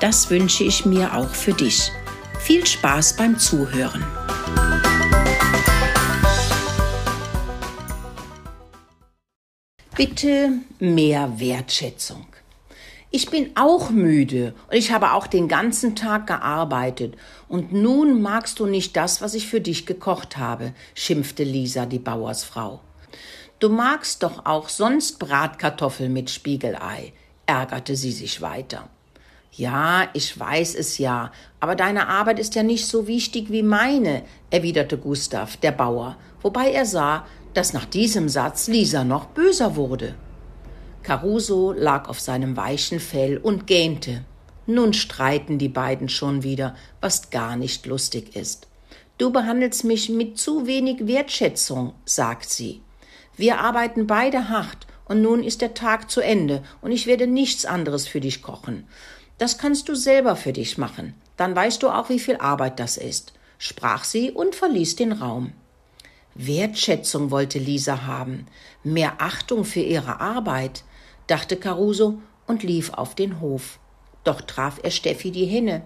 Das wünsche ich mir auch für dich. Viel Spaß beim Zuhören. Bitte mehr Wertschätzung. Ich bin auch müde und ich habe auch den ganzen Tag gearbeitet. Und nun magst du nicht das, was ich für dich gekocht habe, schimpfte Lisa, die Bauersfrau. Du magst doch auch sonst Bratkartoffeln mit Spiegelei, ärgerte sie sich weiter. Ja, ich weiß es ja, aber deine Arbeit ist ja nicht so wichtig wie meine, erwiderte Gustav, der Bauer, wobei er sah, dass nach diesem Satz Lisa noch böser wurde. Caruso lag auf seinem weichen Fell und gähnte. Nun streiten die beiden schon wieder, was gar nicht lustig ist. Du behandelst mich mit zu wenig Wertschätzung, sagt sie. Wir arbeiten beide hart, und nun ist der Tag zu Ende, und ich werde nichts anderes für dich kochen. Das kannst du selber für dich machen. Dann weißt du auch, wie viel Arbeit das ist, sprach sie und verließ den Raum. Wertschätzung wollte Lisa haben, mehr Achtung für ihre Arbeit, dachte Caruso und lief auf den Hof. Doch traf er Steffi die Henne.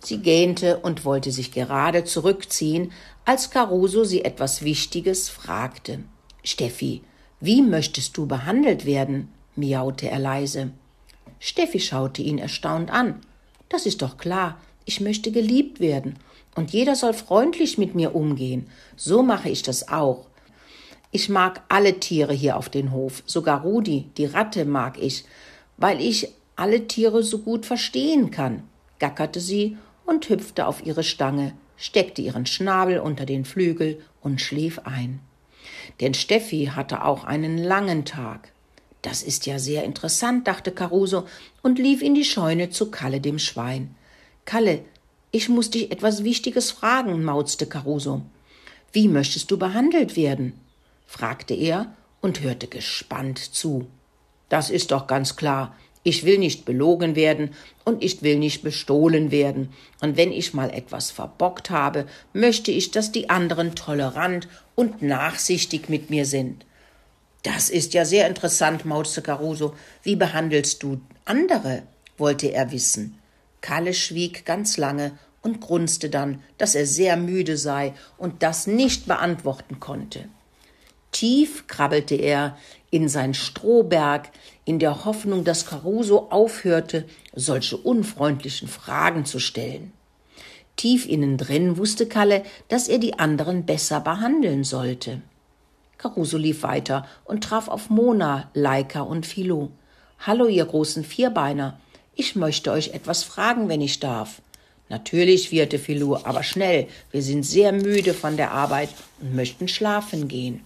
Sie gähnte und wollte sich gerade zurückziehen, als Caruso sie etwas Wichtiges fragte. Steffi, wie möchtest du behandelt werden? miaute er leise. Steffi schaute ihn erstaunt an. Das ist doch klar, ich möchte geliebt werden, und jeder soll freundlich mit mir umgehen. So mache ich das auch. Ich mag alle Tiere hier auf den Hof, sogar Rudi, die Ratte mag ich, weil ich alle Tiere so gut verstehen kann, gackerte sie und hüpfte auf ihre Stange, steckte ihren Schnabel unter den Flügel und schlief ein. Denn Steffi hatte auch einen langen Tag. Das ist ja sehr interessant, dachte Caruso und lief in die Scheune zu Kalle dem Schwein. Kalle, ich muss dich etwas Wichtiges fragen, mauzte Caruso. Wie möchtest du behandelt werden? fragte er und hörte gespannt zu. Das ist doch ganz klar. Ich will nicht belogen werden und ich will nicht bestohlen werden. Und wenn ich mal etwas verbockt habe, möchte ich, dass die anderen tolerant und nachsichtig mit mir sind. Das ist ja sehr interessant, mauzte Caruso. Wie behandelst du andere? wollte er wissen. Kalle schwieg ganz lange und grunzte dann, dass er sehr müde sei und das nicht beantworten konnte. Tief krabbelte er in sein Strohberg, in der Hoffnung, dass Caruso aufhörte, solche unfreundlichen Fragen zu stellen. Tief innen drin wusste Kalle, dass er die anderen besser behandeln sollte. Caruso lief weiter und traf auf Mona, Leika und Philo. Hallo, ihr großen Vierbeiner. Ich möchte euch etwas fragen, wenn ich darf. Natürlich, wieherte Philo, aber schnell. Wir sind sehr müde von der Arbeit und möchten schlafen gehen.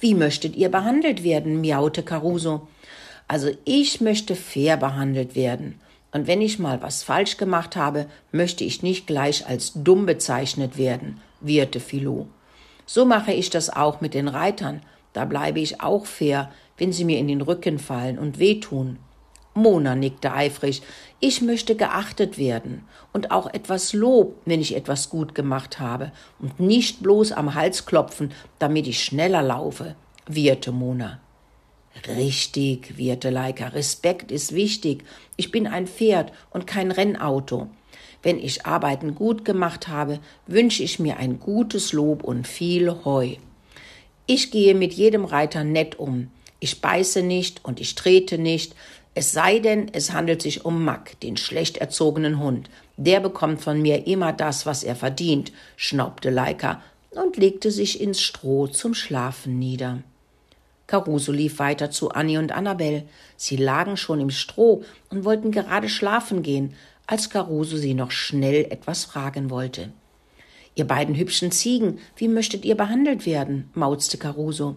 Wie möchtet ihr behandelt werden? miaute Caruso. Also ich möchte fair behandelt werden. Und wenn ich mal was falsch gemacht habe, möchte ich nicht gleich als dumm bezeichnet werden, wieherte Philo. So mache ich das auch mit den Reitern. Da bleibe ich auch fair, wenn sie mir in den Rücken fallen und wehtun. Mona nickte eifrig. Ich möchte geachtet werden und auch etwas Lob, wenn ich etwas gut gemacht habe und nicht bloß am Hals klopfen, damit ich schneller laufe, wieherte Mona. Richtig, wieherte Leika, Respekt ist wichtig. Ich bin ein Pferd und kein Rennauto. Wenn ich Arbeiten gut gemacht habe, wünsche ich mir ein gutes Lob und viel Heu. Ich gehe mit jedem Reiter nett um. Ich beiße nicht und ich trete nicht, es sei denn, es handelt sich um Mack, den schlecht erzogenen Hund. Der bekommt von mir immer das, was er verdient, schnaubte Leika und legte sich ins Stroh zum Schlafen nieder. Caruso lief weiter zu Annie und Annabel. Sie lagen schon im Stroh und wollten gerade schlafen gehen, als Caruso sie noch schnell etwas fragen wollte. Ihr beiden hübschen Ziegen, wie möchtet ihr behandelt werden? mauzte Caruso.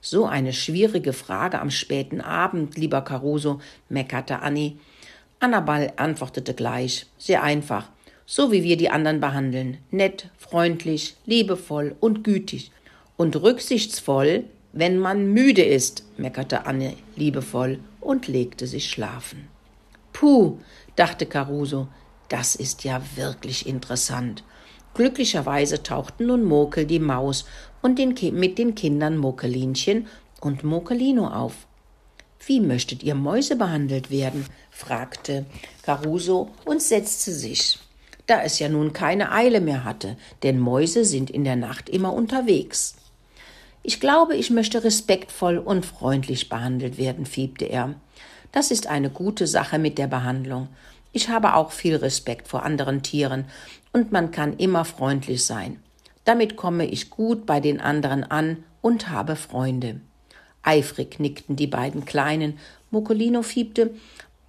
So eine schwierige Frage am späten Abend, lieber Caruso, meckerte Annie. Annabel antwortete gleich, sehr einfach. so wie wir die anderen behandeln. Nett, freundlich, liebevoll und gütig. Und rücksichtsvoll, wenn man müde ist, meckerte Anne liebevoll und legte sich schlafen. Puh, dachte Caruso, das ist ja wirklich interessant. Glücklicherweise tauchten nun Mokel die Maus und den mit den Kindern Mokelinchen und Mokelino auf. Wie möchtet ihr Mäuse behandelt werden? fragte Caruso und setzte sich da es ja nun keine Eile mehr hatte, denn Mäuse sind in der Nacht immer unterwegs. Ich glaube, ich möchte respektvoll und freundlich behandelt werden, fiebte er. Das ist eine gute Sache mit der Behandlung. Ich habe auch viel Respekt vor anderen Tieren, und man kann immer freundlich sein. Damit komme ich gut bei den anderen an und habe Freunde. Eifrig nickten die beiden Kleinen. Mokolino fiebte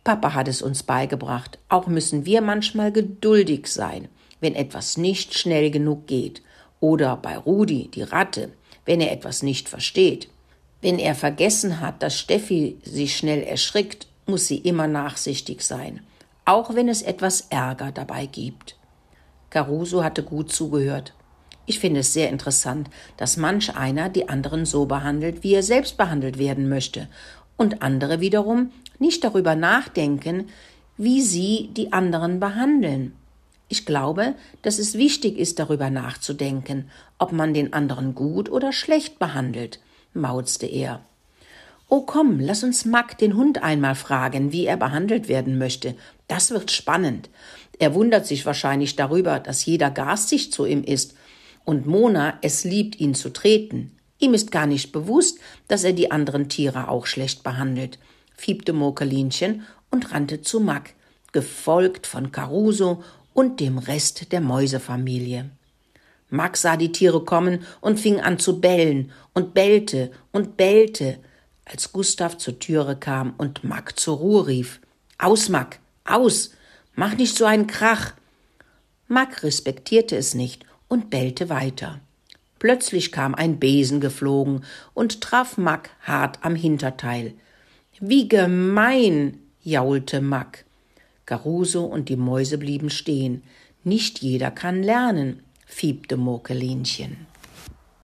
Papa hat es uns beigebracht. Auch müssen wir manchmal geduldig sein, wenn etwas nicht schnell genug geht. Oder bei Rudi, die Ratte, wenn er etwas nicht versteht. Wenn er vergessen hat, dass Steffi sich schnell erschrickt, muss sie immer nachsichtig sein, auch wenn es etwas Ärger dabei gibt. Caruso hatte gut zugehört. Ich finde es sehr interessant, dass manch einer die anderen so behandelt, wie er selbst behandelt werden möchte, und andere wiederum nicht darüber nachdenken, wie sie die anderen behandeln. Ich glaube, dass es wichtig ist, darüber nachzudenken, ob man den anderen gut oder schlecht behandelt, mauzte er. Oh komm, lass uns Mack den Hund einmal fragen, wie er behandelt werden möchte. Das wird spannend. Er wundert sich wahrscheinlich darüber, dass jeder garstig zu ihm ist, und Mona es liebt, ihn zu treten. Ihm ist gar nicht bewusst, dass er die anderen Tiere auch schlecht behandelt fiebte Mokelinchen und rannte zu Mack, gefolgt von Caruso und dem Rest der Mäusefamilie. Mack sah die Tiere kommen und fing an zu bellen und bellte und bellte, als Gustav zur Türe kam und Mack zur Ruhe rief. Aus, Mack, aus, mach nicht so einen Krach. Mack respektierte es nicht und bellte weiter. Plötzlich kam ein Besen geflogen und traf Mack hart am Hinterteil. Wie gemein, jaulte Mack. Garuso und die Mäuse blieben stehen. Nicht jeder kann lernen, fiebte Murkelinchen.